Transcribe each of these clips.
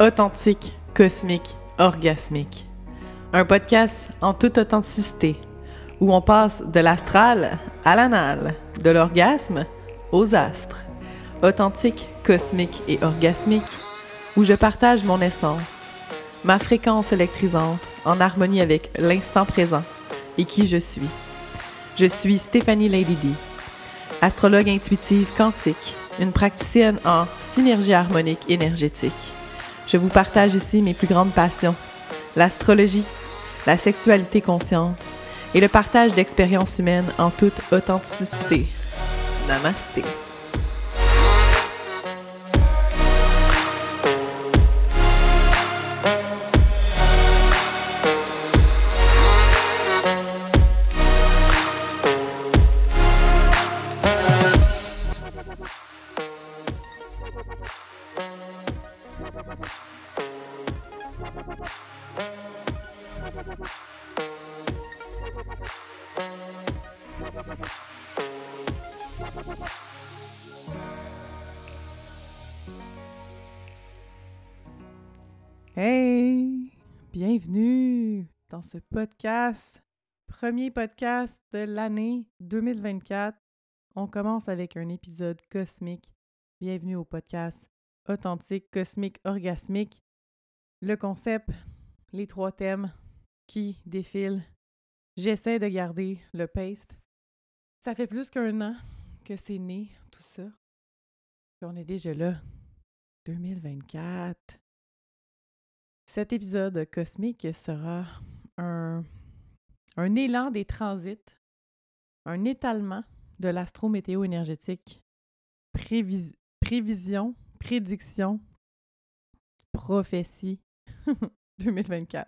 Authentique, cosmique, orgasmique. Un podcast en toute authenticité, où on passe de l'astral à l'anal, de l'orgasme aux astres. Authentique, cosmique et orgasmique, où je partage mon essence, ma fréquence électrisante en harmonie avec l'instant présent et qui je suis. Je suis Stéphanie Lady astrologue intuitive quantique, une praticienne en synergie harmonique énergétique. Je vous partage ici mes plus grandes passions, l'astrologie, la sexualité consciente et le partage d'expériences humaines en toute authenticité. Namasté. Hey! Bienvenue dans ce podcast, premier podcast de l'année 2024. On commence avec un épisode cosmique. Bienvenue au podcast authentique, cosmique, orgasmique. Le concept, les trois thèmes qui défilent. J'essaie de garder le paste. Ça fait plus qu'un an que c'est né, tout ça. On est déjà là. 2024. Cet épisode cosmique sera un, élan des transits, un étalement de l'astrométéo énergétique, prévision, prédiction, prophétie 2024.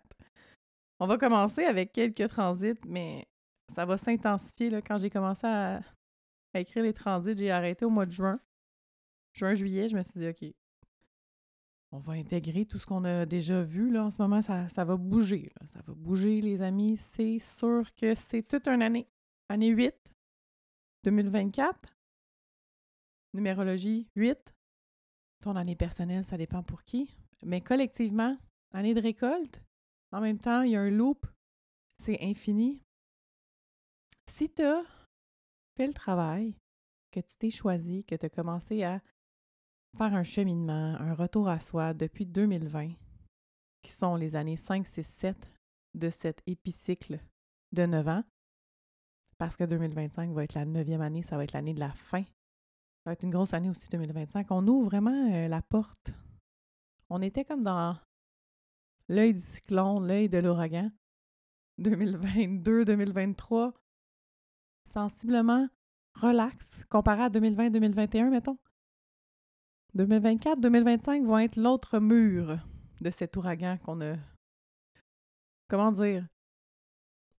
On va commencer avec quelques transits, mais ça va s'intensifier. Quand j'ai commencé à, à écrire les transits, j'ai arrêté au mois de juin. Juin-juillet, je me suis dit, OK, on va intégrer tout ce qu'on a déjà vu. Là, en ce moment, ça, ça va bouger. Ça va bouger, les amis. C'est sûr que c'est toute une année. Année 8, 2024. Numérologie 8. Ton année personnelle, ça dépend pour qui. Mais collectivement, année de récolte. En même temps, il y a un loop. C'est infini. Si tu as fait le travail, que tu t'es choisi, que tu as commencé à faire un cheminement, un retour à soi depuis 2020, qui sont les années 5, 6, 7 de cet épicycle de 9 ans, parce que 2025 va être la neuvième année, ça va être l'année de la fin. Ça va être une grosse année aussi, 2025. On ouvre vraiment euh, la porte. On était comme dans l'œil du cyclone, l'œil de l'ouragan. 2022-2023, sensiblement relax, comparé à 2020-2021, mettons. 2024-2025 vont être l'autre mur de cet ouragan qu'on a. Comment dire?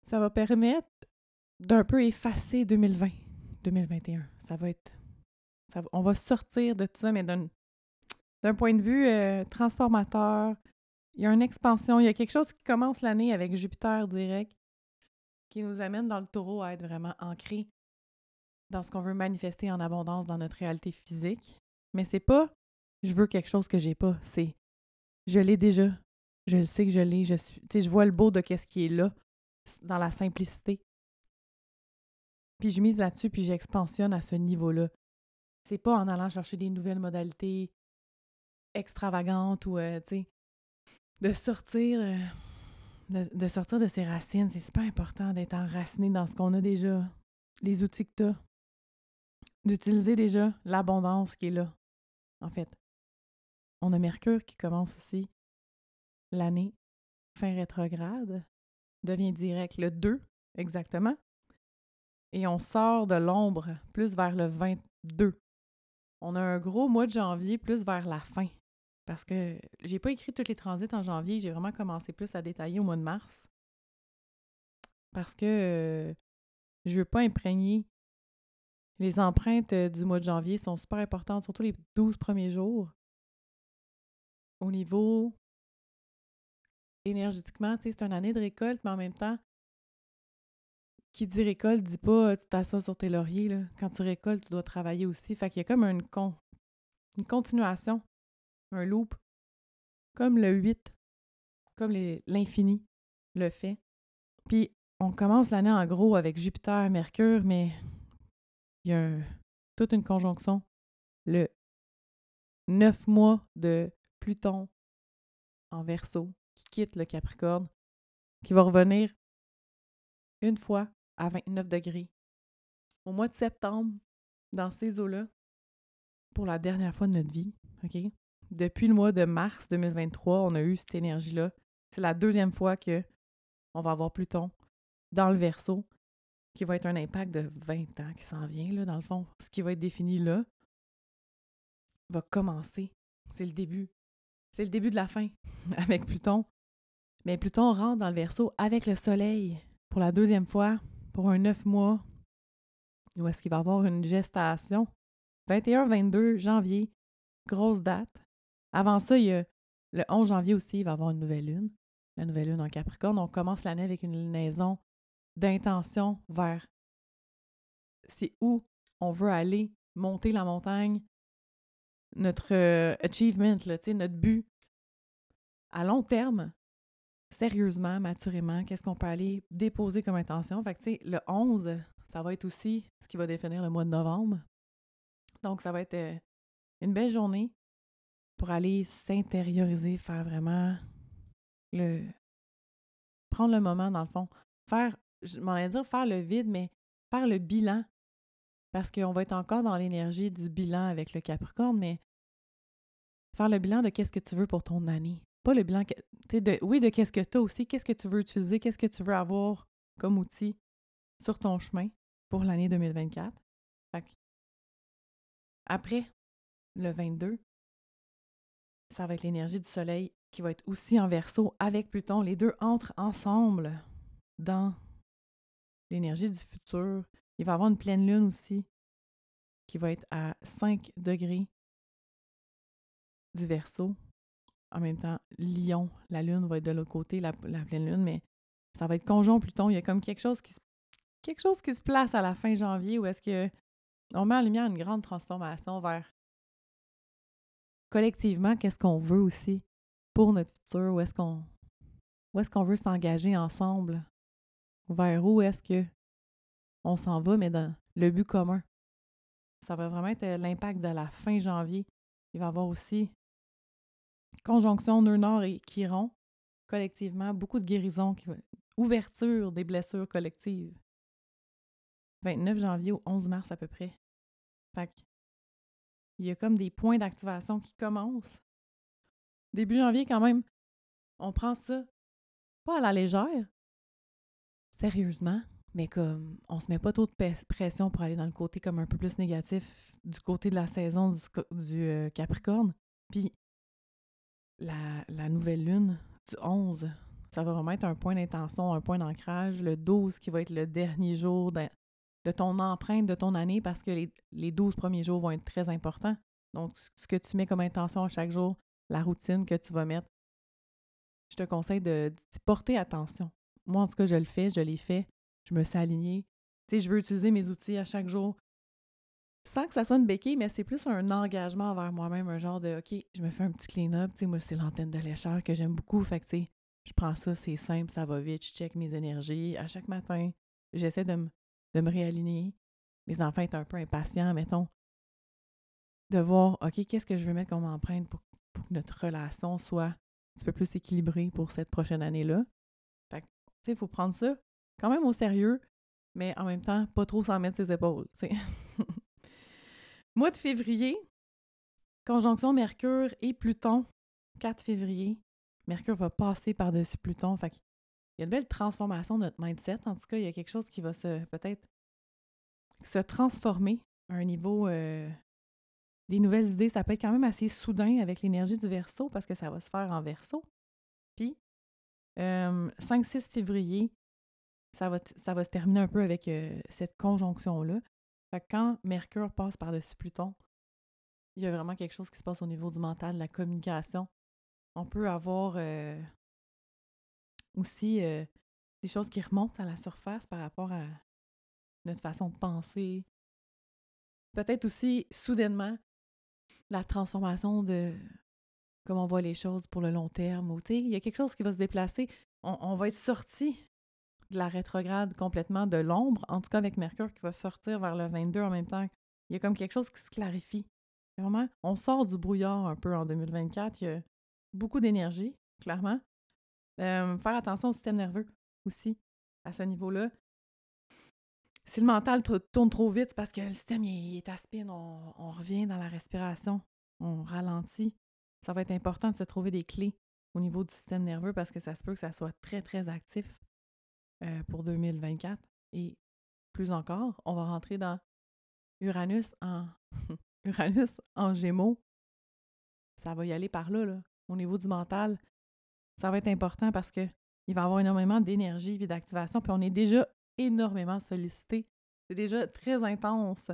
Ça va permettre d'un peu effacer 2020, 2021. Ça va être. Ça on va sortir de tout ça, mais d'un, point de vue euh, transformateur. Il y a une expansion, il y a quelque chose qui commence l'année avec Jupiter direct qui nous amène dans le taureau à être vraiment ancré dans ce qu'on veut manifester en abondance dans notre réalité physique. Mais c'est pas je veux quelque chose que j'ai pas. C'est je l'ai déjà. Je sais que je l'ai. Je suis. je vois le beau de qu'est-ce qui est là, dans la simplicité. Puis je mise là-dessus, puis j'expansionne à ce niveau-là. C'est pas en allant chercher des nouvelles modalités extravagantes ou, euh, tu sais, de sortir, euh, de, de, sortir de ses racines. C'est super important d'être enraciné dans ce qu'on a déjà, les outils que tu as, d'utiliser déjà l'abondance qui est là en fait. On a Mercure qui commence aussi l'année fin rétrograde, devient direct le 2 exactement, et on sort de l'ombre plus vers le 22. On a un gros mois de janvier plus vers la fin. Parce que j'ai pas écrit tous les transits en janvier, j'ai vraiment commencé plus à détailler au mois de mars. Parce que euh, je veux pas imprégner les empreintes euh, du mois de janvier sont super importantes, surtout les 12 premiers jours. Au niveau énergétiquement, c'est une année de récolte, mais en même temps, qui dit récolte dit pas tu t'assois sur tes lauriers. Là. Quand tu récoltes, tu dois travailler aussi. Fait qu'il y a comme une, con, une continuation, un loop. comme le 8, comme l'infini le fait. Puis on commence l'année en gros avec Jupiter, Mercure, mais il y a toute une conjonction. Le neuf mois de Pluton en verso qui quitte le Capricorne, qui va revenir une fois à 29 degrés au mois de septembre dans ces eaux-là pour la dernière fois de notre vie. Depuis le mois de mars 2023, on a eu cette énergie-là. C'est la deuxième fois que on va avoir Pluton dans le verso, qui va être un impact de 20 ans qui s'en vient, là, dans le fond. Ce qui va être défini là va commencer. C'est le début. C'est le début de la fin avec Pluton. Mais Pluton rentre dans le verso avec le Soleil pour la deuxième fois, pour un neuf mois, où est-ce qu'il va avoir une gestation? 21-22 janvier, grosse date. Avant ça, il y a le 11 janvier aussi, il va y avoir une nouvelle lune. La nouvelle lune en Capricorne. On commence l'année avec une lunaison d'intention vers c'est où on veut aller, monter la montagne, notre euh, achievement, là, notre but à long terme, sérieusement, maturément, qu'est-ce qu'on peut aller déposer comme intention? Fait que, le 11, ça va être aussi ce qui va définir le mois de novembre. Donc, ça va être euh, une belle journée pour aller s'intérioriser, faire vraiment le. prendre le moment, dans le fond. Faire, je m'en ai dire faire le vide, mais faire le bilan. Parce qu'on va être encore dans l'énergie du bilan avec le Capricorne, mais faire le bilan de qu'est-ce que tu veux pour ton année. Pas le bilan, de, oui, de qu'est-ce que tu as aussi, qu'est-ce que tu veux utiliser, qu'est-ce que tu veux avoir comme outil sur ton chemin pour l'année 2024. après le 22, ça va être l'énergie du soleil qui va être aussi en verso avec Pluton. Les deux entrent ensemble dans l'énergie du futur. Il va y avoir une pleine lune aussi qui va être à 5 degrés du verso en même temps, Lion, la Lune va être de l'autre côté, la, pleine Lune, mais ça va être conjoint Pluton. Il y a comme quelque chose qui se, quelque chose qui se place à la fin janvier où est-ce que on met en lumière une grande transformation vers collectivement qu'est-ce qu'on veut aussi pour notre futur, où est-ce qu'on où est-ce qu'on veut s'engager ensemble, vers où est-ce que on s'en va, mais dans le but commun. Ça va vraiment être l'impact de la fin janvier. Il va y avoir aussi conjonction nœud-nord et Chiron, collectivement, beaucoup de guérison, ouverture des blessures collectives. 29 janvier au 11 mars à peu près. Fait il y a comme des points d'activation qui commencent. Début janvier, quand même, on prend ça pas à la légère, sérieusement, mais comme on se met pas trop de pression pour aller dans le côté comme un peu plus négatif du côté de la saison du, euh, Capricorne. Puis la, nouvelle lune du 11, ça va vraiment être un point d'intention, un point d'ancrage. Le 12 qui va être le dernier jour de, ton empreinte de ton année parce que les, les 12 premiers jours vont être très importants. Donc, ce que tu mets comme intention à chaque jour, la routine que tu vas mettre, je te conseille de, porter attention. Moi, en tout cas, je le fais, je l'ai fait, je me suis alignée. Tu sais, je veux utiliser mes outils à chaque jour sans que ça soit une béquille, mais c'est plus un engagement envers moi-même, un genre de OK, je me fais un petit clean-up. Tu sais, moi, c'est l'antenne de lécheur que j'aime beaucoup. Fait que, tu sais, je prends ça, c'est simple, ça va vite, je check mes énergies. À chaque matin, j'essaie de, de me réaligner. Mes enfants sont un peu impatients, mettons, de voir OK, qu'est-ce que je veux mettre comme empreinte pour, pour que notre relation soit un petit peu plus équilibrée pour cette prochaine année-là. Il faut prendre ça quand même au sérieux, mais en même temps, pas trop s'en mettre ses épaules. Mois de février, conjonction Mercure et Pluton, 4 février. Mercure va passer par-dessus Pluton. Il y a une belle transformation de notre mindset. En tout cas, il y a quelque chose qui va se peut-être se transformer à un niveau euh, des nouvelles idées. Ça peut être quand même assez soudain avec l'énergie du verso parce que ça va se faire en verso. Puis, 5-6 euh, février, ça va, ça va se terminer un peu avec cette conjonction-là quand Mercure passe par-dessus Pluton, il y a vraiment quelque chose qui se passe au niveau du mental, de la communication. On peut avoir aussi des choses qui remontent à la surface par rapport à notre façon de penser. Peut-être aussi, soudainement, la transformation de comment on voit les choses pour le long terme. Ou, il y a quelque chose qui va se déplacer. On, va être sorti de la rétrograde complètement de l'ombre, en tout cas avec Mercure qui va sortir vers le 22 en même temps. Il y a comme quelque chose qui se clarifie. Vraiment, on sort du brouillard un peu en 2024. Il y a beaucoup d'énergie, clairement. Euh, faire attention au système nerveux aussi, à ce niveau-là. Si le mental tourne trop vite, c'est parce que le système est à spin, on, revient dans la respiration, on ralentit. Ça va être important de se trouver des clés au niveau du système nerveux parce que ça se peut que ça soit très, très actif euh, pour 2024. Et plus encore, on va rentrer dans Uranus en Uranus en Gémeaux. Ça va y aller par là, là. Au niveau du mental, ça va être important parce que il va y avoir énormément d'énergie et d'activation. Puis on est déjà énormément sollicité. C'est déjà très intense,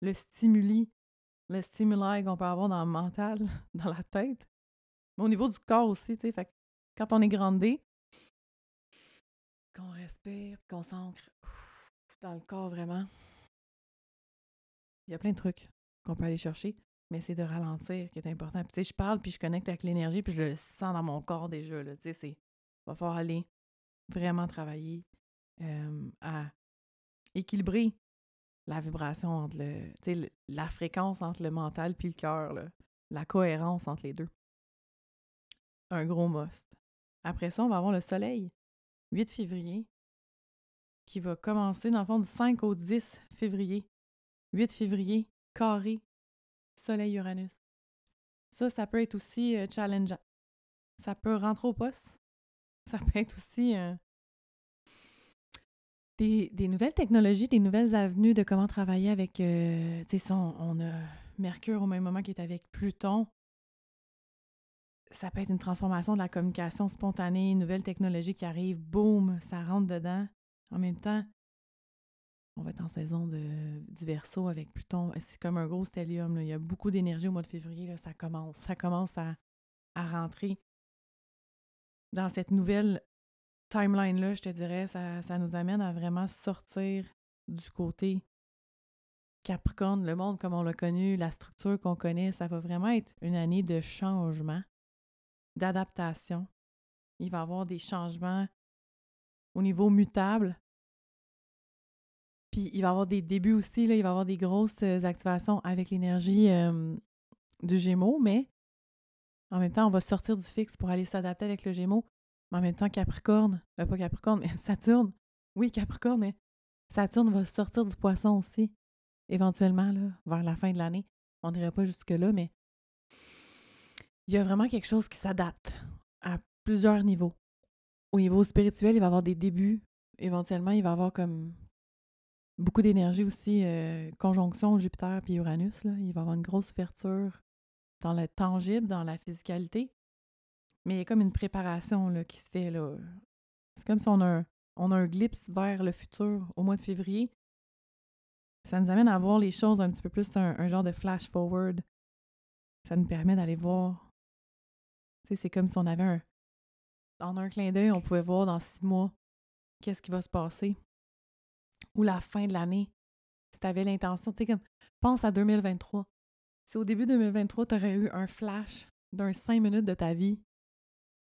le stimuli, le stimuli qu'on peut avoir dans le mental, dans la tête. Mais au niveau du corps aussi, tu sais, fait quand on est grandé, qu'on respire, qu'on s'ancre dans le corps vraiment, il y a plein de trucs qu'on peut aller chercher, mais c'est de ralentir qui est important. Puis, tu sais, je parle, puis je connecte avec l'énergie, puis je le sens dans mon corps déjà, là, tu sais, c'est... va falloir aller vraiment travailler euh, à équilibrer la vibration entre le, sais, la fréquence entre le mental puis le cœur, la cohérence entre les deux. Un gros must. Après ça, on va avoir le soleil, 8 février, qui va commencer dans le fond du 5 au 10 février. 8 février, carré, soleil-Uranus. Ça, ça peut être aussi euh, challengeant. Ça peut rentrer au poste. Ça peut être aussi euh, des, nouvelles technologies, des nouvelles avenues de comment travailler avec. Euh, tu sais, on, on, a Mercure au même moment qui est avec Pluton. Ça peut être une transformation de la communication spontanée, une nouvelle technologie qui arrive, boum, ça rentre dedans. En même temps, on va être en saison de, du verso avec Pluton. C'est comme un gros stellium. Il y a beaucoup d'énergie au mois de février. Ça commence. Ça commence à, à rentrer dans cette nouvelle timeline-là, je te dirais, ça, nous amène à vraiment sortir du côté Capricorne, le monde comme on l'a connu, la structure qu'on connaît, ça va vraiment être une année de changement, d'adaptation. Il va y avoir des changements au niveau mutable. Puis il va y avoir des débuts aussi, il va y avoir des grosses euh, activations avec l'énergie du Gémeaux, mais en même temps, on va sortir du fixe pour aller s'adapter avec le Gémeaux. Mais en même temps, Capricorne, euh, pas Capricorne, mais Saturne. Oui, Capricorne, mais Saturne va sortir du poisson aussi, éventuellement, là, vers la fin de l'année. On n'irait pas jusque-là, mais il y a vraiment quelque chose qui s'adapte à plusieurs niveaux. Au niveau spirituel, il va y avoir des débuts. Éventuellement, il va y avoir comme beaucoup d'énergie aussi, euh, conjonction Jupiter puis Uranus. Là. Il va y avoir une grosse ouverture dans le tangible, dans la physicalité. Mais il y a comme une préparation là, qui se fait. là. C'est comme si on a, un, on a un glimpse vers le futur au mois de février. Ça nous amène à voir les choses un petit peu plus, un, genre de flash forward. Ça nous permet d'aller voir. C'est comme si on avait un. En un clin d'œil, on pouvait voir dans six mois qu'est-ce qui va se passer. Ou la fin de l'année. Si tu avais l'intention, tu sais, comme, pense à 2023. Si au début 2023, tu aurais eu un flash d'un cinq minutes de ta vie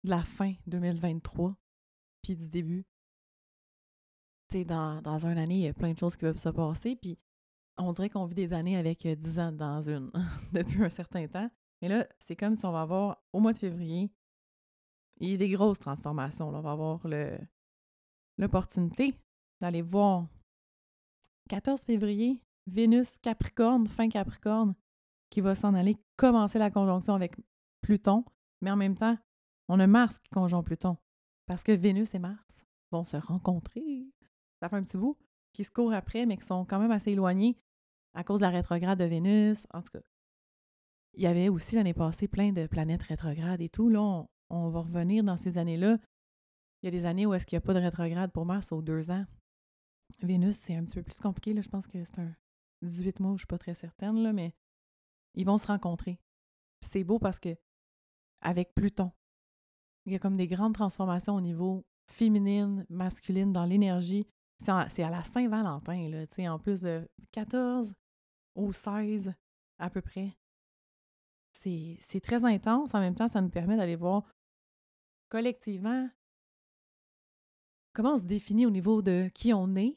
de la fin 2023, puis du début. Tu sais, dans, dans une année, il y a plein de choses qui peuvent se passer, puis on dirait qu'on vit des années avec 10 euh, ans dans une, depuis un certain temps. Mais là, c'est comme si on va avoir, au mois de février, il y a des grosses transformations. On va avoir l'opportunité d'aller voir 14 février, Vénus Capricorne, fin Capricorne, qui va s'en aller commencer la conjonction avec Pluton, mais en même temps, on a Mars qui conjoint Pluton. Parce que Vénus et Mars vont se rencontrer. Ça fait un petit bout qui se courent après, mais qui sont quand même assez éloignés à cause de la rétrograde de Vénus. En tout cas, il y avait aussi l'année passée plein de planètes rétrogrades et tout. Là, on, va revenir dans ces années-là. Il y a des années où est-ce qu'il n'y a pas de rétrograde pour Mars aux deux ans. Vénus, c'est un petit peu plus compliqué. Là. Je pense que c'est un 18 mois, je ne suis pas très certaine, mais ils vont se rencontrer. C'est beau parce que avec Pluton, il y a comme des grandes transformations au niveau féminine, masculine, dans l'énergie. C'est à la Saint-Valentin, là, tu sais, en plus de 14 au 16 à peu près. c'est très intense. En même temps, ça nous permet d'aller voir collectivement comment on se définit au niveau de qui on est,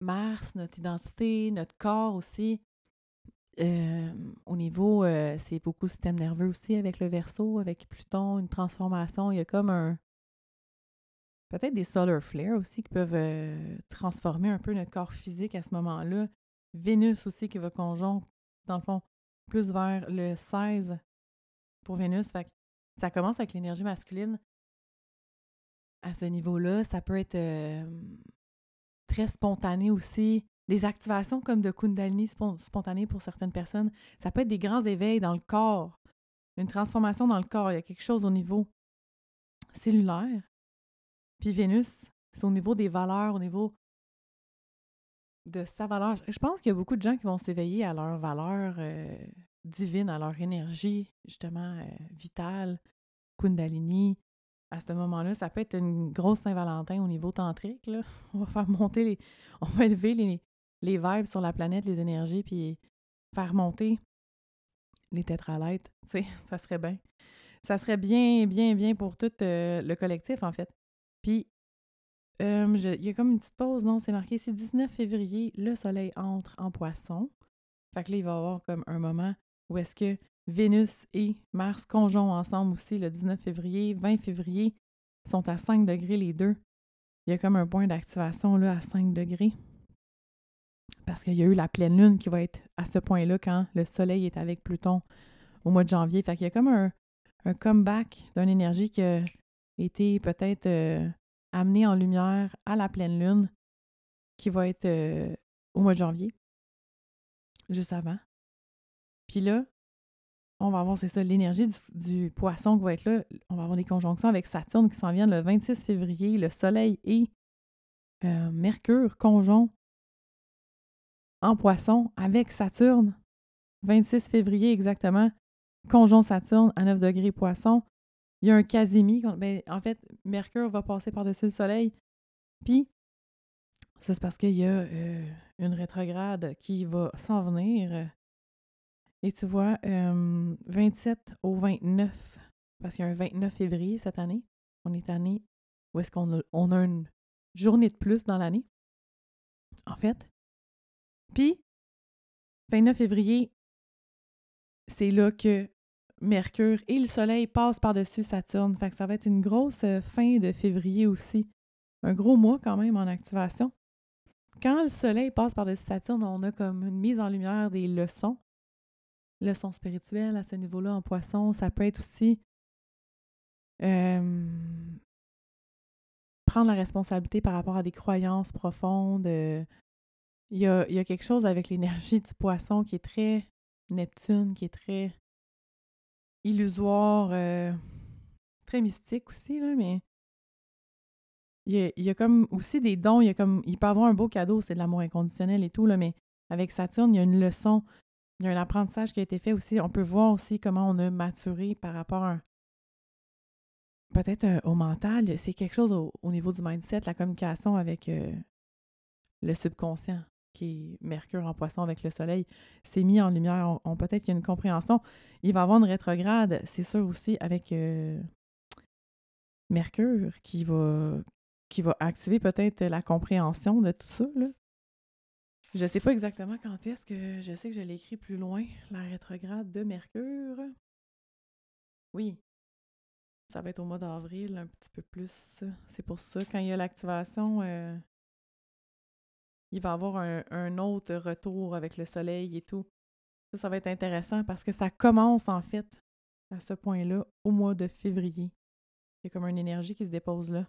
Mars, notre identité, notre corps aussi. Au niveau, euh, c'est beaucoup système nerveux aussi avec le verso, avec Pluton, une transformation. Il y a comme un. Peut-être des solar flares aussi qui peuvent euh, transformer un peu notre corps physique à ce moment-là. Vénus aussi qui va conjoindre, dans le fond, plus vers le 16 pour Vénus. Fait ça commence avec l'énergie masculine à ce niveau-là. Ça peut être très spontané aussi. Des activations comme de Kundalini spontanées pour certaines personnes. Ça peut être des grands éveils dans le corps, une transformation dans le corps. Il y a quelque chose au niveau cellulaire. Puis Vénus, c'est au niveau des valeurs, au niveau de sa valeur. Je pense qu'il y a beaucoup de gens qui vont s'éveiller à leur valeur euh, divine, à leur énergie, justement, euh, vitale, Kundalini, à ce moment-là. Ça peut être une grosse Saint-Valentin au niveau tantrique. Là. On va faire monter les. On va élever les, les vibes sur la planète, les énergies, puis faire monter les tétralètres. Tu sais, ça serait bien. Ça serait bien, bien, bien pour tout euh, le collectif, en fait. Puis, il y a comme une petite pause, non? C'est marqué, c'est 19 février, le soleil entre en poisson. Fait que là, il va y avoir comme un moment où est-ce que Vénus et Mars conjonctent ensemble aussi le 19 février, 20 février, sont à 5 degrés les deux. Il y a comme un point d'activation là à 5 degrés. Parce qu'il y a eu la pleine lune qui va être à ce point-là quand le soleil est avec Pluton au mois de janvier. Fait qu'il y a comme un, comeback d'une énergie qui a été peut-être euh, amenée en lumière à la pleine lune qui va être euh, au mois de janvier, juste avant. Puis là, on va avoir, c'est ça, l'énergie du, poisson qui va être là. On va avoir des conjonctions avec Saturne qui s'en viennent le 26 février. Le Soleil et euh, Mercure conjonct en poisson avec Saturne. 26 février exactement. Conjonct Saturne à 9 degrés poisson. Il y a un Casimir. Ben, en fait, Mercure va passer par-dessus le Soleil. Puis, ça, c'est parce qu'il y a euh, une rétrograde qui va s'en venir et tu vois, 27 au 29, parce qu'il y a un 29 février cette année, on est année où est-ce qu'on a, on a une journée de plus dans l'année, en fait. Puis, 29 février, c'est là que Mercure et le Soleil passent par-dessus Saturne. Fait que ça va être une grosse euh, fin de février aussi. Un gros mois quand même en activation. Quand le Soleil passe par-dessus Saturne, on a comme une mise en lumière des leçons leçon spirituelle à ce niveau-là en poisson. Ça peut être aussi prendre la responsabilité par rapport à des croyances profondes. Il, y a, y a quelque chose avec l'énergie du poisson qui est très Neptune, qui est très illusoire, très mystique aussi, là, mais il y, a, y, a, comme aussi des dons, il, y a comme, il peut avoir un beau cadeau, c'est de l'amour inconditionnel et tout, là, mais avec Saturne, il y a une leçon il y a un apprentissage qui a été fait aussi. On peut voir aussi comment on a maturé par rapport peut-être euh, au mental. C'est quelque chose au, niveau du mindset, la communication avec euh, le subconscient, qui est Mercure en poisson avec le soleil, c'est mis en lumière. On, peut-être qu'il y a une compréhension. Il va avoir une rétrograde, c'est sûr aussi, avec euh, Mercure qui va, qui va activer peut-être la compréhension de tout ça. Je sais pas exactement quand est-ce que je sais que je l'ai écrit plus loin, la rétrograde de Mercure. Oui. Ça va être au mois d'avril, un petit peu plus. C'est pour ça, quand il y a l'activation, euh, il va avoir un, autre retour avec le soleil et tout. Ça, ça va être intéressant parce que ça commence en fait à ce point-là au mois de février. Il y a comme une énergie qui se dépose là.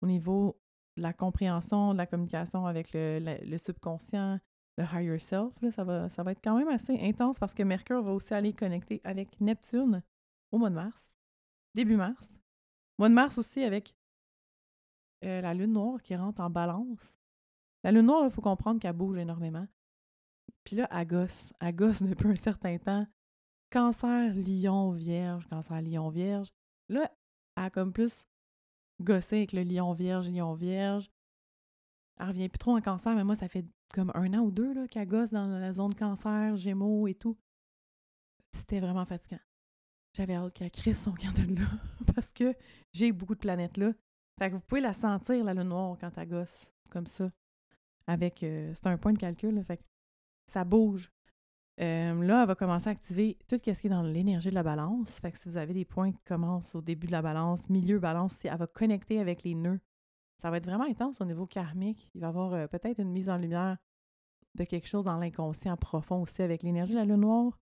Au niveau la compréhension, de la communication avec le, subconscient, le higher self, ça, va, ça va être quand même assez intense parce que Mercure va aussi aller connecter avec Neptune au mois de mars, début mars. Mois de mars aussi avec euh, la lune noire qui rentre en balance. La lune noire, il faut comprendre qu'elle bouge énormément. Puis là, elle gosse. Elle gosse depuis un certain temps. Cancer, lion, vierge, cancer, lion, vierge. Là, elle a comme plus gosser avec le lion vierge, lion vierge. Elle revient plus trop en cancer, mais moi, ça fait comme un an ou deux qu'elle gosse dans la zone cancer, gémeaux et tout. C'était vraiment fatigant. J'avais hâte qu'elle crisse son camp de là parce que j'ai beaucoup de planètes là. Fait que vous pouvez la sentir, la lune noire, quand elle gosse, comme ça. Avec. Euh, c'est un point de calcul, fait que ça bouge. Euh, là, elle va commencer à activer tout ce qui est dans l'énergie de la balance. Fait que si vous avez des points qui commencent au début de la balance, milieu balance, elle va connecter avec les nœuds. Ça va être vraiment intense au niveau karmique. Il va y avoir euh, peut-être une mise en lumière de quelque chose dans l'inconscient profond aussi avec l'énergie de la lune noire.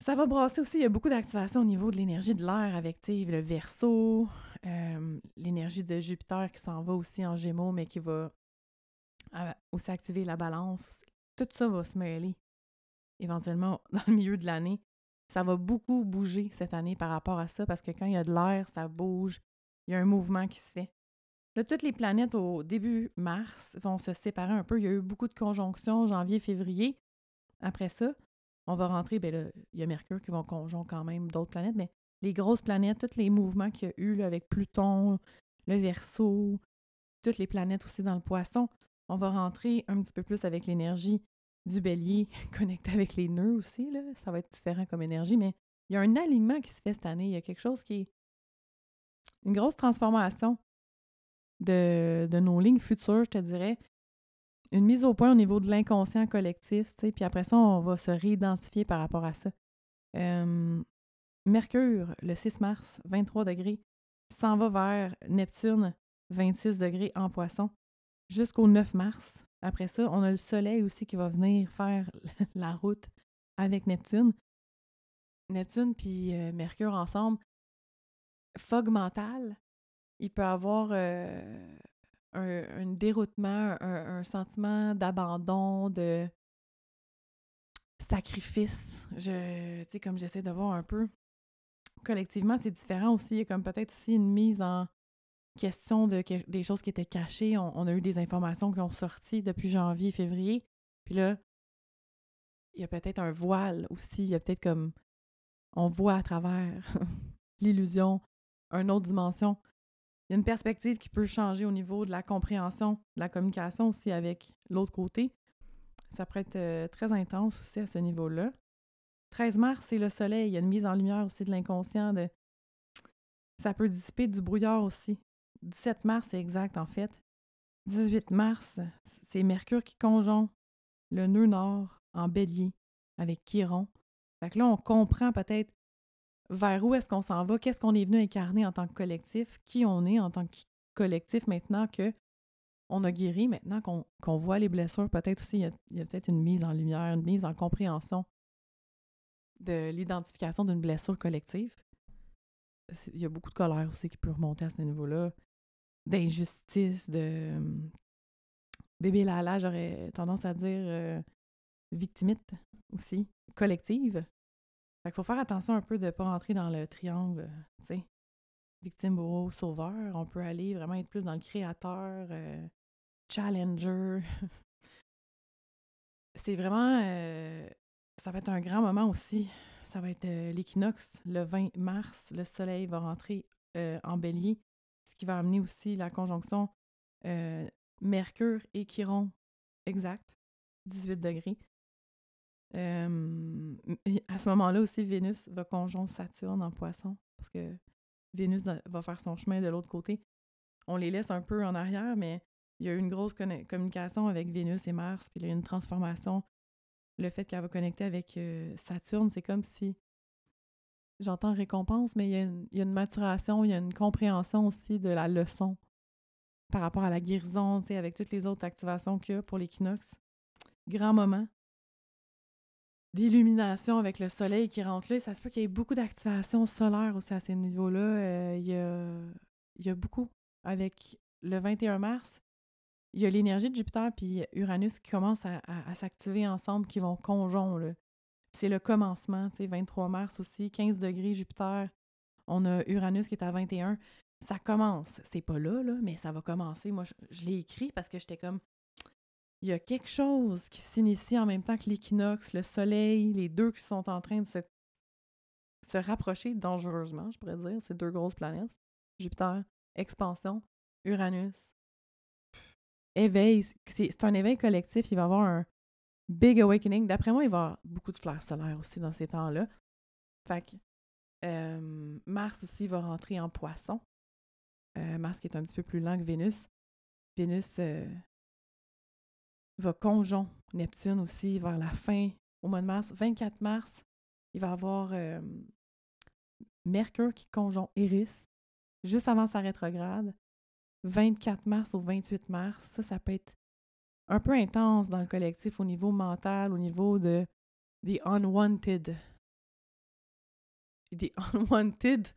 Ça va brasser aussi, il y a beaucoup d'activation au niveau de l'énergie de l'air avec le verso, l'énergie de Jupiter qui s'en va aussi en gémeaux, mais qui va euh, aussi activer la balance. Tout ça va se mêler éventuellement dans le milieu de l'année. Ça va beaucoup bouger cette année par rapport à ça parce que quand il y a de l'air, ça bouge, il y a un mouvement qui se fait. Là, toutes les planètes au début mars vont se séparer un peu. Il y a eu beaucoup de conjonctions janvier, février. Après ça, on va rentrer, bien là, il y a Mercure qui va conjoncter quand même d'autres planètes, mais les grosses planètes, tous les mouvements qu'il y a eu avec Pluton, le Verseau, toutes les planètes aussi dans le poisson, on va rentrer un petit peu plus avec l'énergie du bélier connecté avec les nœuds aussi. Là. Ça va être différent comme énergie, mais il y a un alignement qui se fait cette année. Il y a quelque chose qui est une grosse transformation de, de nos lignes futures, je te dirais une mise au point au niveau de l'inconscient collectif, tu sais, puis après ça, on va se réidentifier par rapport à ça. Mercure, le 6 mars, 23 degrés, s'en va vers Neptune, 26 degrés en poisson, jusqu'au 9 mars. Après ça, on a le Soleil aussi qui va venir faire la route avec Neptune. Neptune puis euh, Mercure ensemble, fog mental, il peut avoir euh, un, déroutement, un, sentiment d'abandon, de sacrifice. Je, tu sais, comme j'essaie de voir un peu. Collectivement, c'est différent aussi. Il y a comme peut-être aussi une mise en question de des choses qui étaient cachées. On, a eu des informations qui ont sorti depuis janvier, février. Puis là, il y a peut-être un voile aussi. Il y a peut-être comme on voit à travers l'illusion une autre dimension il y a une perspective qui peut changer au niveau de la compréhension, de la communication aussi avec l'autre côté. Ça pourrait être euh, très intense aussi à ce niveau-là. 13 mars, c'est le soleil. Il y a une mise en lumière aussi de l'inconscient. De... Ça peut dissiper du brouillard aussi. 17 mars, c'est exact en fait. 18 mars, c'est Mercure qui conjonct le nœud nord en bélier avec Chiron. Fait que là, on comprend peut-être vers où est-ce qu'on s'en va, qu'est-ce qu'on est venu incarner en tant que collectif, qui on est en tant que collectif maintenant que on a guéri, maintenant qu'on voit les blessures, peut-être aussi, il y a, peut-être une mise en lumière, une mise en compréhension de l'identification d'une blessure collective. Il y a beaucoup de colère aussi qui peut remonter à ce niveau-là, d'injustice, de hum, bébé Lala, j'aurais tendance à dire euh, victimite aussi, collective. Fait qu'il faut faire attention un peu de ne pas rentrer dans le triangle, tu sais, victime, bourreau, sauveur. On peut aller vraiment être plus dans le créateur, euh, challenger. C'est vraiment... Euh, ça va être un grand moment aussi. Ça va être l'équinoxe, le 20 mars. Le soleil va rentrer en bélier, ce qui va amener aussi la conjonction Mercure et Chiron exact, 18 degrés à ce moment-là aussi, Vénus va conjoindre Saturne en poisson parce que Vénus va faire son chemin de l'autre côté. On les laisse un peu en arrière, mais il y a eu une grosse communication avec Vénus et Mars, puis il y a eu une transformation. Le fait qu'elle va connecter avec euh, Saturne, c'est comme si j'entends récompense, mais il y, a une, maturation, il y a une compréhension aussi de la leçon par rapport à la guérison, avec toutes les autres activations qu'il y a pour l'équinoxe. Grand moment d'illumination avec le soleil qui rentre là. Ça se peut qu'il y ait beaucoup d'activation solaire aussi à ces niveaux-là. Euh, il, y a, il y a beaucoup. Avec le 21 mars, il y a l'énergie de Jupiter puis Uranus qui commencent à, s'activer ensemble, qui vont conjoindre. C'est le commencement, tu sais, 23 mars aussi, 15 degrés Jupiter. On a Uranus qui est à 21. Ça commence. C'est pas là, là, mais ça va commencer. Moi, je l'ai écrit parce que j'étais comme, il y a quelque chose qui s'initie en même temps que l'équinoxe, le soleil, les deux qui sont en train de se, se rapprocher dangereusement, je pourrais dire, ces deux grosses planètes. Jupiter, expansion, Uranus. Éveil, c'est un éveil collectif, il va y avoir un big awakening. D'après moi, il va y avoir beaucoup de fleurs solaires aussi dans ces temps-là. Fait que euh, Mars aussi va rentrer en poisson. Euh, Mars qui est un petit peu plus lent que Vénus. Vénus euh, va conjon Neptune aussi vers la fin, au mois de mars. 24 mars, il va avoir Mercure qui conjonct Eris, juste avant sa rétrograde. 24 mars au 28 mars, ça, ça peut être un peu intense dans le collectif au niveau mental, au niveau de the unwanted. The unwanted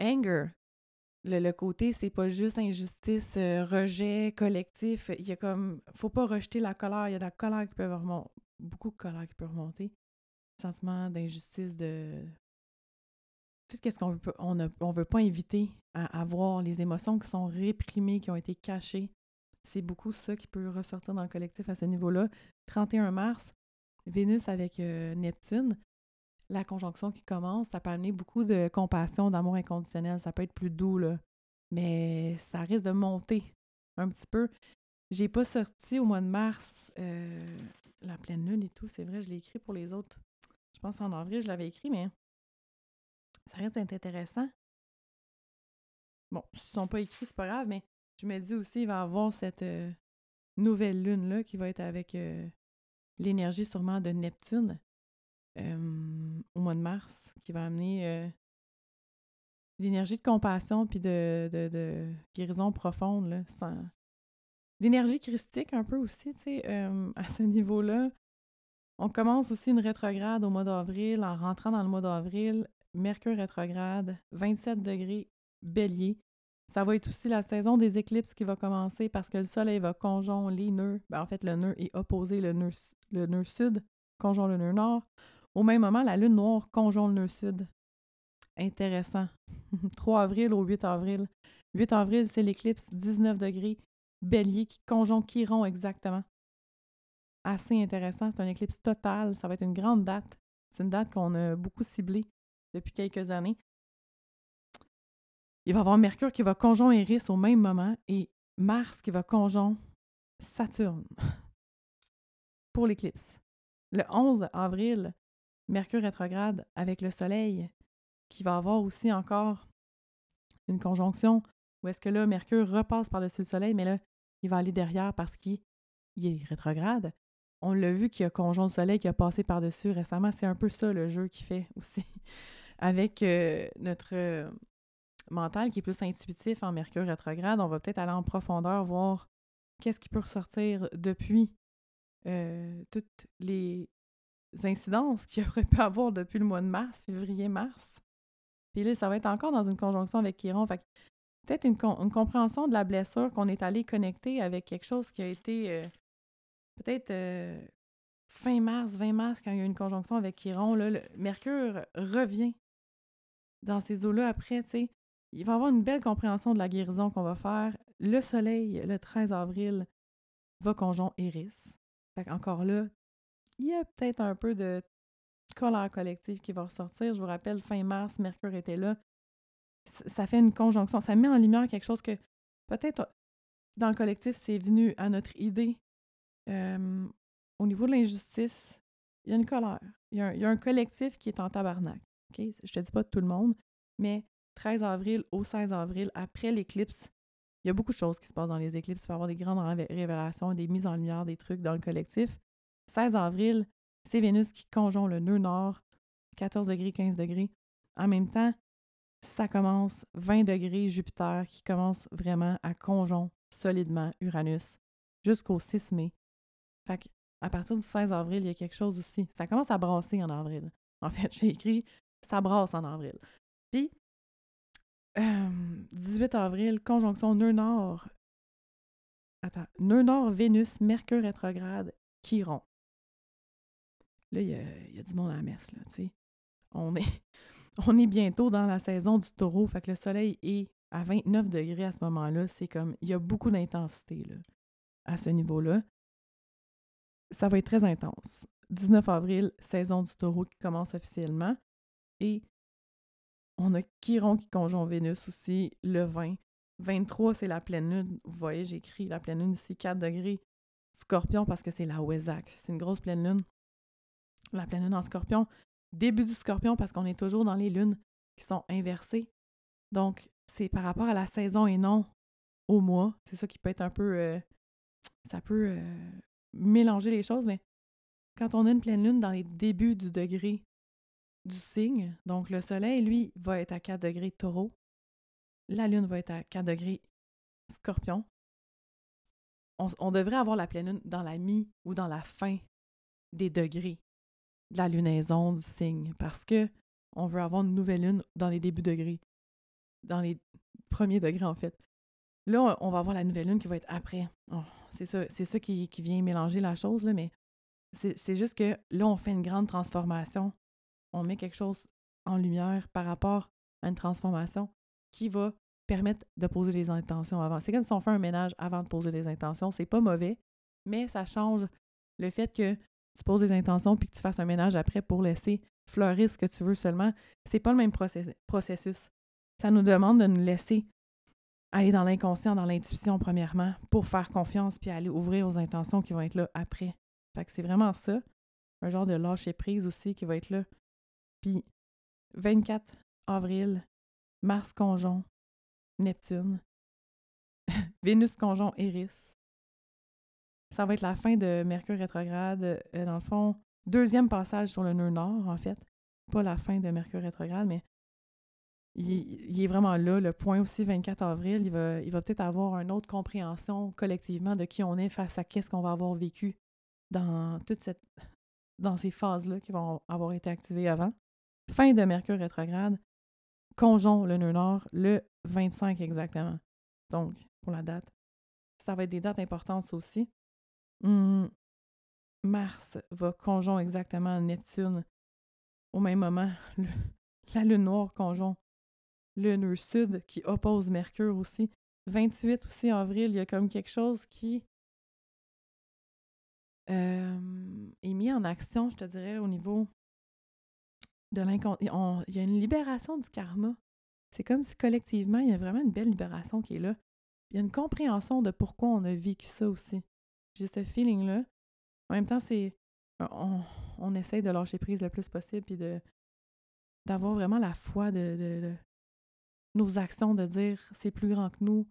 anger. Le, côté, c'est pas juste injustice, euh, rejet collectif. Il y a comme. Faut pas rejeter la colère. Il y a de la colère qui peut remonter. Beaucoup de colère qui peut remonter. Sentiment d'injustice, de. Tout ce qu'on veut, on, on veut pas inviter à avoir les émotions qui sont réprimées, qui ont été cachées. C'est beaucoup ça qui peut ressortir dans le collectif à ce niveau-là. 31 mars, Vénus avec euh, Neptune, la conjonction qui commence, ça peut amener beaucoup de compassion, d'amour inconditionnel. Ça peut être plus doux, là. Mais ça risque de monter un petit peu. J'ai pas sorti au mois de mars euh, la pleine lune et tout. C'est vrai, je l'ai écrit pour les autres. Je pense en avril, je l'avais écrit, mais ça risque d'être intéressant. Bon, s'ils ne sont pas écrits, c'est pas grave, mais je me dis aussi, il va y avoir cette euh, nouvelle lune-là qui va être avec euh, l'énergie sûrement de Neptune euh, au mois de mars, qui va amener l'énergie de compassion puis de, de, guérison profonde, là, l'énergie christique un peu aussi, tu sais, à ce niveau-là. On commence aussi une rétrograde au mois d'avril. En rentrant dans le mois d'avril, Mercure rétrograde, 27 degrés, bélier. Ça va être aussi la saison des éclipses qui va commencer parce que le soleil va conjoindre les nœuds. Ben, en fait, le nœud est opposé, le nœud, le nœud sud conjoint le nœud nord. Au même moment, la lune noire conjoint le nœud sud. Intéressant. 3 avril au 8 avril. 8 avril, c'est l'éclipse 19 degrés, bélier qui conjoint Chiron exactement. Assez intéressant. C'est un éclipse total. Ça va être une grande date. C'est une date qu'on a beaucoup ciblée depuis quelques années il va avoir Mercure qui va conjoindre Eris au même moment et Mars qui va conjoindre Saturne pour l'éclipse. Le 11 avril, Mercure rétrograde avec le Soleil qui va avoir aussi encore une conjonction où est-ce que là, Mercure repasse par-dessus le Soleil, mais là, il va aller derrière parce qu'il est rétrograde. On l'a vu qu'il a conjoint le Soleil qui a passé par-dessus récemment. C'est un peu ça le jeu qu'il fait aussi avec euh, notre mental qui est plus intuitif en Mercure rétrograde, on va peut-être aller en profondeur voir qu'est-ce qui peut ressortir depuis euh, toutes les incidences qu'il aurait pu avoir depuis le mois de mars, février-mars. Puis là, ça va être encore dans une conjonction avec Chiron. Fait peut-être une, compréhension de la blessure qu'on est allé connecter avec quelque chose qui a été euh, peut-être euh, fin mars, 20 mars, quand il y a eu une conjonction avec Chiron. Le Mercure revient dans ces eaux-là après, tu sais il va avoir une belle compréhension de la guérison qu'on va faire. Le soleil, le 13 avril, va conjoindre Eris. Fait encore là, il y a peut-être un peu de colère collective qui va ressortir. Je vous rappelle, fin mars, Mercure était là. Ça fait une conjonction. Ça met en lumière quelque chose que peut-être dans le collectif, c'est venu à notre idée. au niveau de l'injustice, il y a une colère. Il y a, un, collectif qui est en tabarnak. Je ne te dis pas tout le monde, mais 13 avril au 16 avril, après l'éclipse, il y a beaucoup de choses qui se passent dans les éclipses. Il peut y avoir des grandes révélations, des mises en lumière, des trucs dans le collectif. 16 avril, c'est Vénus qui conjoint le nœud nord, 14 degrés, 15 degrés. En même temps, ça commence 20 degrés Jupiter qui commence vraiment à conjoindre solidement Uranus jusqu'au 6 mai. Fait à partir du 16 avril, il y a quelque chose aussi. Ça commence à brasser en avril. En fait, j'ai écrit ça brasse en avril. Puis, 18 avril, conjonction nœud nord. Attends, nœud nord, Vénus, Mercure rétrograde, Chiron. Là, il y, a, du monde à la messe, là, tu sais. On est, on est bientôt dans la saison du taureau, fait que le soleil est à 29 degrés à ce moment-là. C'est comme, il y a beaucoup d'intensité, là, à ce niveau-là. Ça va être très intense. 19 avril, saison du taureau qui commence officiellement. Et on a Chiron qui conjoint Vénus aussi, le 20. 23, c'est la pleine lune. Vous voyez, j'écris la pleine lune ici, 4 degrés. Scorpion, parce que c'est la Wesak. C'est une grosse pleine lune. La pleine lune en scorpion. début du scorpion parce qu'on est toujours dans les lunes qui sont inversées. Donc, c'est par rapport à la saison et non au mois. C'est ça qui peut être un peu. Euh, ça peut euh, mélanger les choses, mais quand on a une pleine lune dans les débuts du degré du signe, donc le soleil, lui, va être à 4 degrés taureau, la lune va être à 4 degrés scorpion. On, devrait avoir la pleine lune dans la mi ou dans la fin des degrés de la lunaison du signe parce que on veut avoir une nouvelle lune dans les débuts degrés, dans les premiers degrés en fait. Là, on va avoir la nouvelle lune qui va être après. Oh, c'est ça, qui, vient mélanger la chose, mais c'est juste que là, on fait une grande transformation. On met quelque chose en lumière par rapport à une transformation qui va permettre de poser les intentions avant. C'est comme si on fait un ménage avant de poser les intentions. C'est pas mauvais, mais ça change le fait que tu poses des intentions puis que tu fasses un ménage après pour laisser fleurir ce que tu veux seulement. C'est pas le même processus. Ça nous demande de nous laisser aller dans l'inconscient, dans l'intuition premièrement, pour faire confiance puis aller ouvrir aux intentions qui vont être là après. Fait que c'est vraiment ça. Un genre de lâcher prise aussi qui va être là. Puis 24 avril, Mars conjon, Neptune, Vénus conjon Eris. Ça va être la fin de Mercure rétrograde. Euh, dans le fond, deuxième passage sur le nœud nord, en fait. Pas la fin de Mercure rétrograde, mais il, est vraiment là. Le point aussi, 24 avril, il va, il va peut-être avoir une autre compréhension collectivement de qui on est face à qu'est-ce qu'on va avoir vécu dans toute cette dans ces phases-là qui vont avoir été activées avant. Fin de Mercure rétrograde, conjon le nœud nord le 25 exactement. Donc, pour la date. Ça va être des dates importantes aussi. Hum, Mars va conjon exactement Neptune au même moment. la lune noire conjon le nœud sud qui oppose Mercure aussi. 28 aussi avril, il y a comme quelque chose qui euh, est mis en action, je te dirais, au niveau de. Il y a une libération du karma. C'est comme si collectivement, il y a vraiment une belle libération qui est là. Il y a une compréhension de pourquoi on a vécu ça aussi. J'ai ce feeling-là. En même temps, c'est. On, on, essaye de lâcher prise le plus possible puis de d'avoir vraiment la foi de, nos actions, de dire c'est plus grand que nous,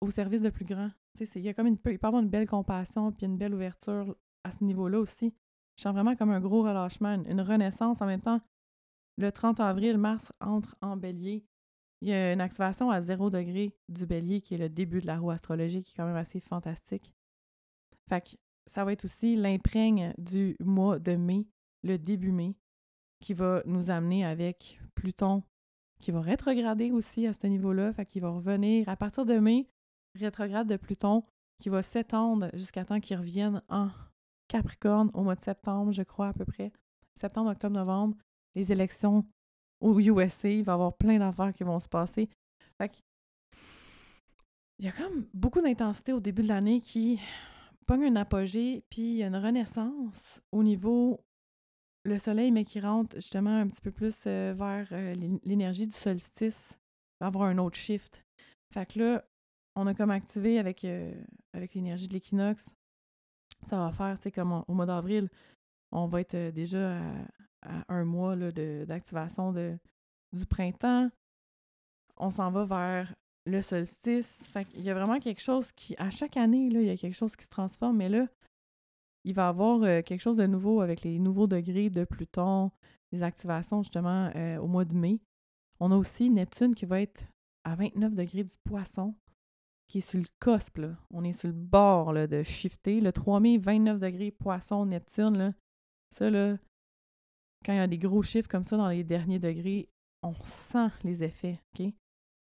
au service de plus grand. Il y a comme une, il peut y avoir une belle compassion puis une belle ouverture à ce niveau-là aussi. Je sens vraiment comme un gros relâchement, une, renaissance en même temps. Le 30 avril, Mars entre en bélier. Il y a une activation à zéro degré du bélier qui est le début de la roue astrologique qui est quand même assez fantastique. Fait que ça va être aussi l'imprègne du mois de mai, le début mai, qui va nous amener avec Pluton qui va rétrograder aussi à ce niveau-là. Fait qu'il va revenir à partir de mai, rétrograde de Pluton, qui va s'étendre jusqu'à temps qu'il revienne en Capricorne au mois de septembre, je crois à peu près. Septembre, octobre, novembre, les élections au USA, il va y avoir plein d'affaires qui vont se passer. Fait il y a comme beaucoup d'intensité au début de l'année qui pogne un apogée, puis il y a une renaissance au niveau le soleil, mais qui rentre justement un petit peu plus euh, vers euh, l'énergie du solstice, va avoir un autre shift. Fait que là, on a comme activé avec, euh, avec l'énergie de l'équinoxe. Ça va faire, tu sais, comme au mois d'avril, on va être déjà à, un mois d'activation du printemps. On s'en va vers le solstice. Fait qu'il y a vraiment quelque chose qui, à chaque année, là, il y a quelque chose qui se transforme, mais là, il va y avoir euh, quelque chose de nouveau avec les nouveaux degrés de Pluton, les activations justement euh, au mois de mai. On a aussi Neptune qui va être à 29 degrés du poisson, qui est sur le cospe. On est sur le bord de shifter. Le 3 mai, 29 degrés poisson, Neptune. Là. Ça, là, quand il y a des gros chiffres comme ça dans les derniers degrés, on sent les effets. OK?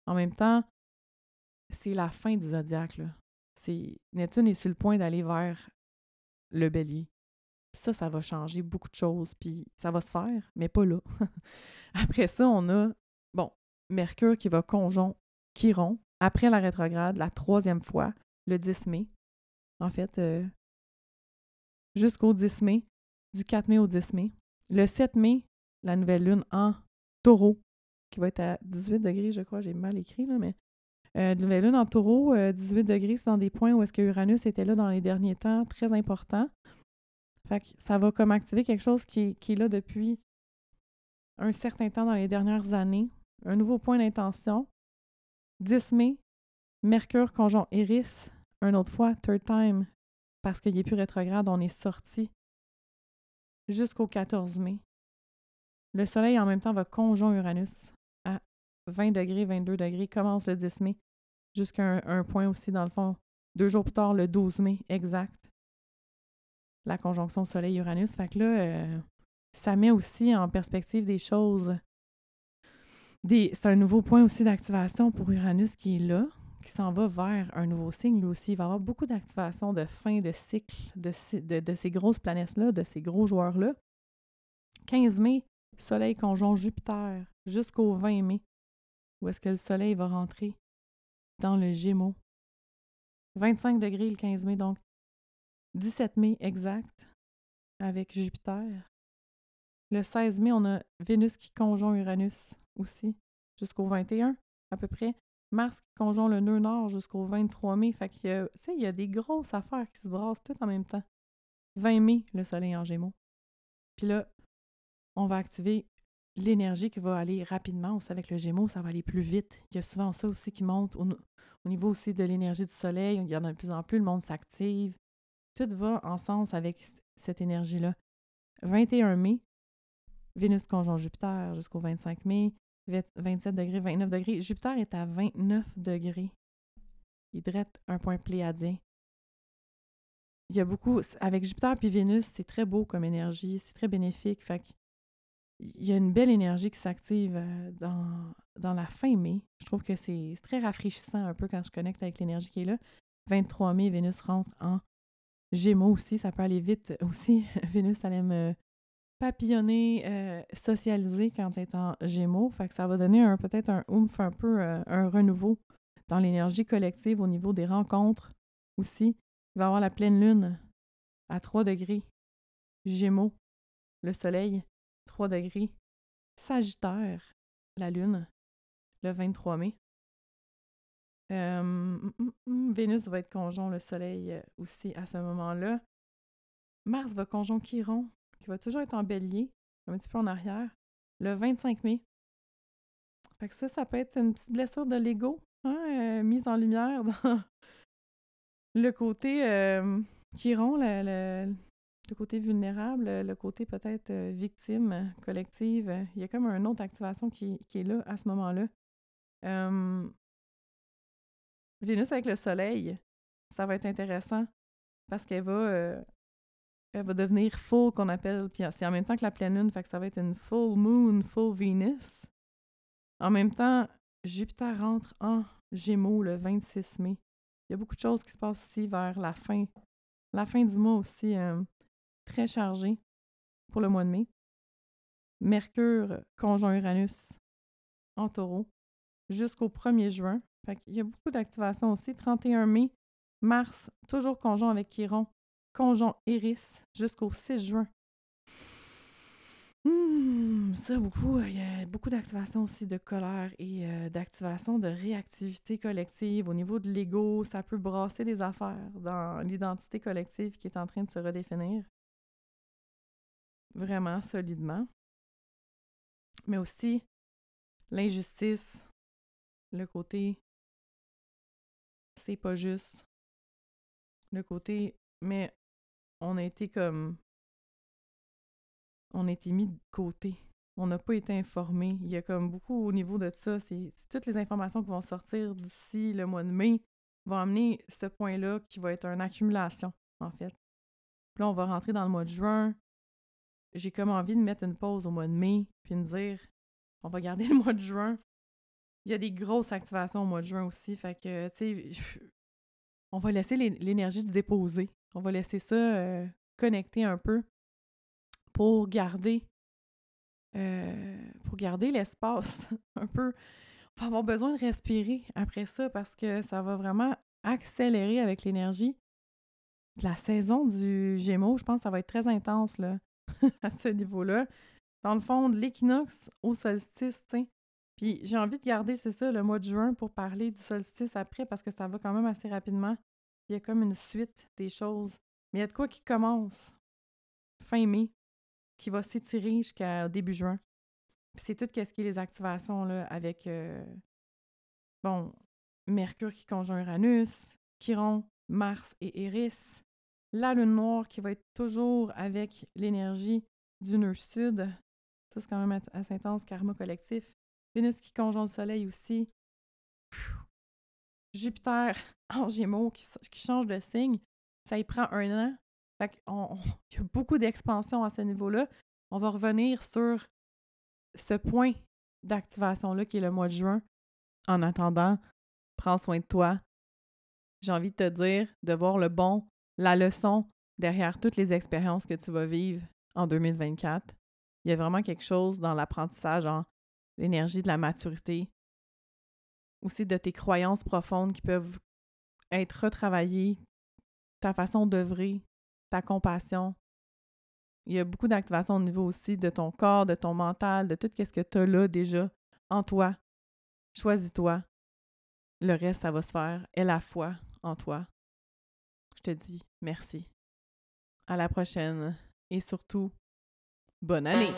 En même temps, c'est la fin du zodiaque. Neptune est sur le point d'aller vers le bélier. Ça, ça va changer beaucoup de choses, puis ça va se faire, mais pas là. Après ça, on a, bon, Mercure qui va conjon Chiron, après la rétrograde, la troisième fois, le 10 mai. En fait, euh, jusqu'au 10 mai, du 4 mai au 10 mai. Le 7 mai, la nouvelle lune en taureau, qui va être à 18 degrés, je crois, j'ai mal écrit, là, mais euh, nouvelle lune en taureau, 18 euh, degrés, c'est dans des points où est-ce que Uranus était là dans les derniers temps, très important. Fait que ça va comme activer quelque chose qui, qui est là depuis un certain temps dans les dernières années. Un nouveau point d'intention. 10 mai, Mercure conjoint Eris. Un autre fois, third time, parce qu'il est plus rétrograde, on est sorti jusqu'au 14 mai. Le Soleil, en même temps, va conjoint Uranus à 20 degrés, 22 degrés, commence le 10 mai, jusqu'à un, point aussi, dans le fond, deux jours plus tard, le 12 mai, exact. La conjonction Soleil-Uranus. Fait que là, euh, ça met aussi en perspective des choses. C'est un nouveau point aussi d'activation pour Uranus qui est là, qui s'en va vers un nouveau signe, aussi. Il va y avoir beaucoup d'activation de fin de cycle de, ces grosses planètes-là, de ces gros joueurs-là. 15 mai, Soleil conjoint Jupiter jusqu'au 20 mai, où est-ce que le Soleil va rentrer dans le Gémeaux. 25 degrés le 15 mai, donc 17 mai exact avec Jupiter. Le 16 mai, on a Vénus qui conjoint Uranus aussi, jusqu'au 21 à peu près. Mars qui conjoint le nœud nord jusqu'au 23 mai. Fait que, tu sais, il y a des grosses affaires qui se brassent toutes en même temps. 20 mai, le soleil en gémeaux. Puis là, on va activer l'énergie qui va aller rapidement. Aussi, avec le gémeaux, ça va aller plus vite. Il y a souvent ça aussi qui monte au, niveau aussi de l'énergie du soleil. Il y en a de plus en plus, le monde s'active. Tout va en sens avec cette énergie-là. 21 mai, Vénus conjoint Jupiter jusqu'au 25 mai. 27 degrés, 29 degrés. Jupiter est à 29 degrés. Il drette un point pléadien. Il y a beaucoup. Avec Jupiter puis Vénus, c'est très beau comme énergie, c'est très bénéfique. Fait il y a une belle énergie qui s'active euh, dans, dans la fin mai. Je trouve que c'est très rafraîchissant un peu quand je connecte avec l'énergie qui est là. 23 mai, Vénus rentre en Gémeaux aussi. Ça peut aller vite aussi. Vénus, elle aime papillonner, euh, socialiser quand tu es en Gémeaux. Fait que ça va donner un, peut-être un oomph, un peu euh, un renouveau dans l'énergie collective au niveau des rencontres aussi. Il va y avoir la pleine lune à 3 degrés. Gémeaux, le soleil, 3 degrés. Sagittaire, la lune, le 23 mai. Euh, mm, mm, mm, Vénus va être conjoint le soleil aussi à ce moment-là. Mars va conjoint Chiron qui va toujours être en bélier, un petit peu en arrière, le 25 mai. Fait que ça, ça peut être une petite blessure de l'ego, hein, euh, mise en lumière dans le côté euh, Chiron, le, le, côté vulnérable, le côté peut-être euh, victime collective. Il y a comme une autre activation qui, qui est là à ce moment-là. Vénus avec le Soleil, ça va être intéressant parce qu'elle va va devenir full qu'on appelle, puis c'est en même temps que la pleine lune, fait que ça va être une full moon, full Venus. En même temps, Jupiter rentre en Gémeaux le 26 mai. Il y a beaucoup de choses qui se passent aussi vers la fin, la fin du mois aussi, euh, très chargé pour le mois de mai. Mercure conjoint Uranus en taureau jusqu'au 1er juin. Fait qu'il y a beaucoup d'activations aussi. 31 mai, Mars, toujours conjoint avec Chiron conjoint Iris jusqu'au 6 juin. Hmm, ça, beaucoup, il y a beaucoup d'activation aussi de colère et euh, d'activation de réactivité collective. Au niveau de l'ego, ça peut brasser des affaires dans l'identité collective qui est en train de se redéfinir. Vraiment solidement. Mais aussi l'injustice, le côté c'est pas juste, le côté mais on a été comme. On a été mis de côté. On n'a pas été informé. Il y a comme beaucoup au niveau de ça. C'est toutes les informations qui vont sortir d'ici le mois de mai vont amener ce point-là qui va être une accumulation, en fait. Puis là, on va rentrer dans le mois de juin. J'ai comme envie de mettre une pause au mois de mai, puis me dire, on va garder le mois de juin. Il y a des grosses activations au mois de juin aussi. Fait que, tu sais, on va laisser l'énergie de déposer. On va laisser ça euh, connecter un peu pour garder euh, garder l'espace un peu. On va avoir besoin de respirer après ça parce que ça va vraiment accélérer avec l'énergie de la saison du Gémeaux. Je pense que ça va être très intense là, à ce niveau-là. Dans le fond, de l'équinoxe au solstice, Puis j'ai envie de garder, c'est ça, le mois de juin pour parler du solstice après parce que ça va quand même assez rapidement. Il y a comme une suite des choses. Mais il y a de quoi qui commence. fin mai, qui va s'étirer jusqu'à début juin. C'est tout ce qui est les activations là, avec euh, bon, Mercure qui conjoint Uranus, Chiron, Mars et Eris, la lune noire qui va être toujours avec l'énergie du nœud sud. Ça, c'est quand même assez intense, karma collectif. Vénus qui conjoint le soleil aussi. Jupiter en gémeaux qui, change de signe. Ça y prend un an. Fait il y a beaucoup d'expansion à ce niveau-là. On va revenir sur ce point d'activation-là qui est le mois de juin. En attendant, prends soin de toi. J'ai envie de te dire de voir le bon, la leçon derrière toutes les expériences que tu vas vivre en 2024. Il y a vraiment quelque chose dans l'apprentissage, en l'énergie de la maturité, aussi de tes croyances profondes qui peuvent être retravaillées, ta façon d'œuvrer, ta compassion, il y a beaucoup d'activation au niveau aussi de ton corps, de ton mental, de tout ce que tu as là déjà en toi. Choisis-toi. Le reste, ça va se faire. Et la foi en toi. Je te dis merci. À la prochaine. Et surtout, bonne année!